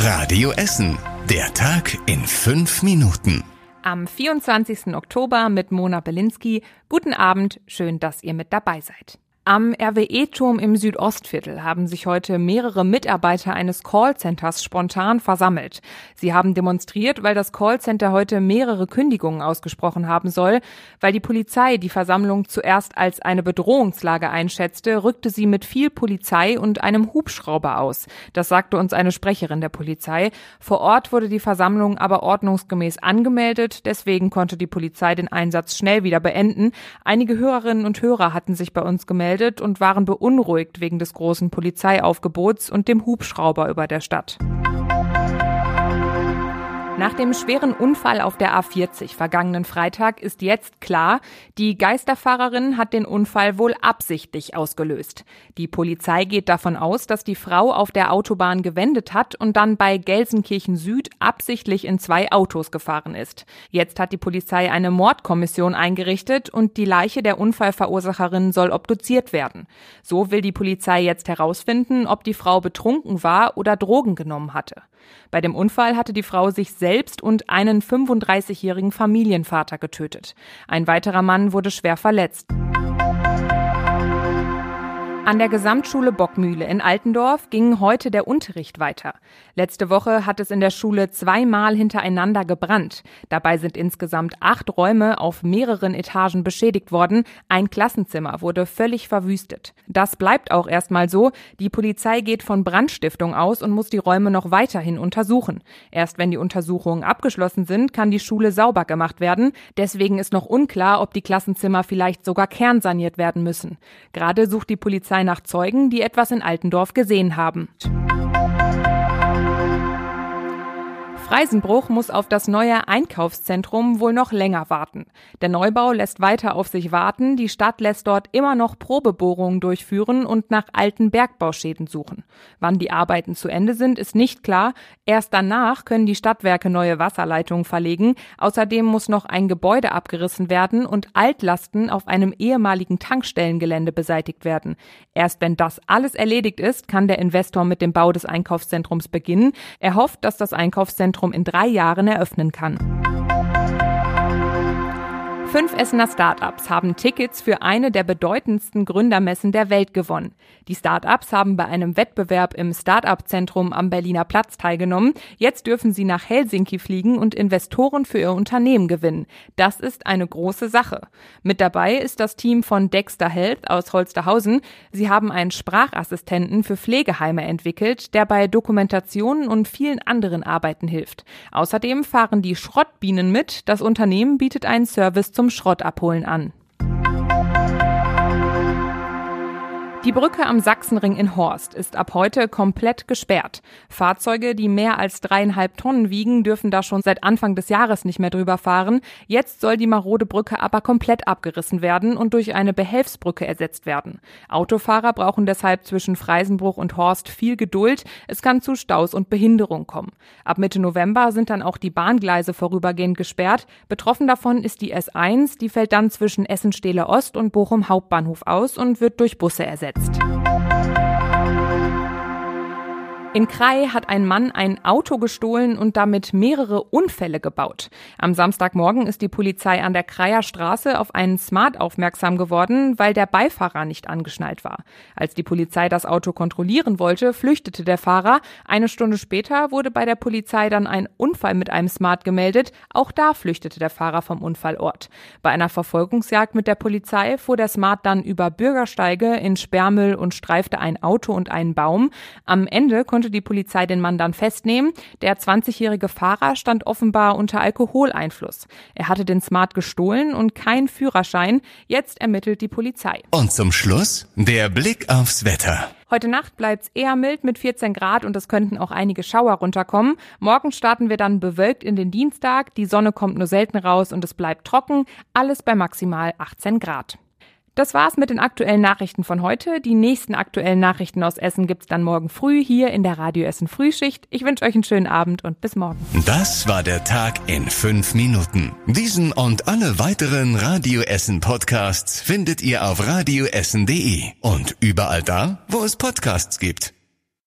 Radio Essen. Der Tag in fünf Minuten. Am 24. Oktober mit Mona Belinsky. Guten Abend, schön, dass ihr mit dabei seid. Am RWE-Turm im Südostviertel haben sich heute mehrere Mitarbeiter eines Callcenters spontan versammelt. Sie haben demonstriert, weil das Callcenter heute mehrere Kündigungen ausgesprochen haben soll. Weil die Polizei die Versammlung zuerst als eine Bedrohungslage einschätzte, rückte sie mit viel Polizei und einem Hubschrauber aus. Das sagte uns eine Sprecherin der Polizei. Vor Ort wurde die Versammlung aber ordnungsgemäß angemeldet. Deswegen konnte die Polizei den Einsatz schnell wieder beenden. Einige Hörerinnen und Hörer hatten sich bei uns gemeldet gemeldet und waren beunruhigt wegen des großen Polizeiaufgebots und dem Hubschrauber über der Stadt. Nach dem schweren Unfall auf der A40 vergangenen Freitag ist jetzt klar, die Geisterfahrerin hat den Unfall wohl absichtlich ausgelöst. Die Polizei geht davon aus, dass die Frau auf der Autobahn gewendet hat und dann bei Gelsenkirchen Süd absichtlich in zwei Autos gefahren ist. Jetzt hat die Polizei eine Mordkommission eingerichtet und die Leiche der Unfallverursacherin soll obduziert werden. So will die Polizei jetzt herausfinden, ob die Frau betrunken war oder Drogen genommen hatte. Bei dem Unfall hatte die Frau sich selbst und einen 35-jährigen Familienvater getötet. Ein weiterer Mann wurde schwer verletzt. An der Gesamtschule Bockmühle in Altendorf ging heute der Unterricht weiter. Letzte Woche hat es in der Schule zweimal hintereinander gebrannt. Dabei sind insgesamt acht Räume auf mehreren Etagen beschädigt worden. Ein Klassenzimmer wurde völlig verwüstet. Das bleibt auch erstmal so. Die Polizei geht von Brandstiftung aus und muss die Räume noch weiterhin untersuchen. Erst wenn die Untersuchungen abgeschlossen sind, kann die Schule sauber gemacht werden. Deswegen ist noch unklar, ob die Klassenzimmer vielleicht sogar kernsaniert werden müssen. Gerade sucht die Polizei Polizei nach Zeugen, die etwas in Altendorf gesehen haben. Freisenbruch muss auf das neue Einkaufszentrum wohl noch länger warten. Der Neubau lässt weiter auf sich warten. Die Stadt lässt dort immer noch Probebohrungen durchführen und nach alten Bergbauschäden suchen. Wann die Arbeiten zu Ende sind, ist nicht klar. Erst danach können die Stadtwerke neue Wasserleitungen verlegen. Außerdem muss noch ein Gebäude abgerissen werden und Altlasten auf einem ehemaligen Tankstellengelände beseitigt werden. Erst wenn das alles erledigt ist, kann der Investor mit dem Bau des Einkaufszentrums beginnen. Er hofft, dass das Einkaufszentrum Zentrum in drei Jahren eröffnen kann. Fünf Essener Startups haben Tickets für eine der bedeutendsten Gründermessen der Welt gewonnen. Die Startups haben bei einem Wettbewerb im Startup-Zentrum am Berliner Platz teilgenommen. Jetzt dürfen sie nach Helsinki fliegen und Investoren für ihr Unternehmen gewinnen. Das ist eine große Sache. Mit dabei ist das Team von Dexter Health aus Holsterhausen. Sie haben einen Sprachassistenten für Pflegeheime entwickelt, der bei Dokumentationen und vielen anderen Arbeiten hilft. Außerdem fahren die Schrottbienen mit. Das Unternehmen bietet einen Service zum Schrottabholen an. Die Brücke am Sachsenring in Horst ist ab heute komplett gesperrt. Fahrzeuge, die mehr als dreieinhalb Tonnen wiegen, dürfen da schon seit Anfang des Jahres nicht mehr drüber fahren. Jetzt soll die marode Brücke aber komplett abgerissen werden und durch eine Behelfsbrücke ersetzt werden. Autofahrer brauchen deshalb zwischen Freisenbruch und Horst viel Geduld. Es kann zu Staus und Behinderung kommen. Ab Mitte November sind dann auch die Bahngleise vorübergehend gesperrt. Betroffen davon ist die S1, die fällt dann zwischen Essen-Stehle Ost und Bochum Hauptbahnhof aus und wird durch Busse ersetzt Podcast. In Krai hat ein Mann ein Auto gestohlen und damit mehrere Unfälle gebaut. Am Samstagmorgen ist die Polizei an der Kreier Straße auf einen Smart aufmerksam geworden, weil der Beifahrer nicht angeschnallt war. Als die Polizei das Auto kontrollieren wollte, flüchtete der Fahrer. Eine Stunde später wurde bei der Polizei dann ein Unfall mit einem Smart gemeldet. Auch da flüchtete der Fahrer vom Unfallort. Bei einer Verfolgungsjagd mit der Polizei fuhr der Smart dann über Bürgersteige in Sperrmüll und streifte ein Auto und einen Baum. Am Ende konnte die Polizei den Mann dann festnehmen. Der 20-jährige Fahrer stand offenbar unter Alkoholeinfluss. Er hatte den Smart gestohlen und keinen Führerschein. Jetzt ermittelt die Polizei. Und zum Schluss der Blick aufs Wetter. Heute Nacht bleibt's eher mild mit 14 Grad und es könnten auch einige Schauer runterkommen. Morgen starten wir dann bewölkt in den Dienstag. Die Sonne kommt nur selten raus und es bleibt trocken. Alles bei maximal 18 Grad. Das war's mit den aktuellen Nachrichten von heute. Die nächsten aktuellen Nachrichten aus Essen gibt's dann morgen früh hier in der Radio Essen Frühschicht. Ich wünsche euch einen schönen Abend und bis morgen. Das war der Tag in fünf Minuten. Diesen und alle weiteren Radio Essen Podcasts findet ihr auf radioessen.de und überall da, wo es Podcasts gibt.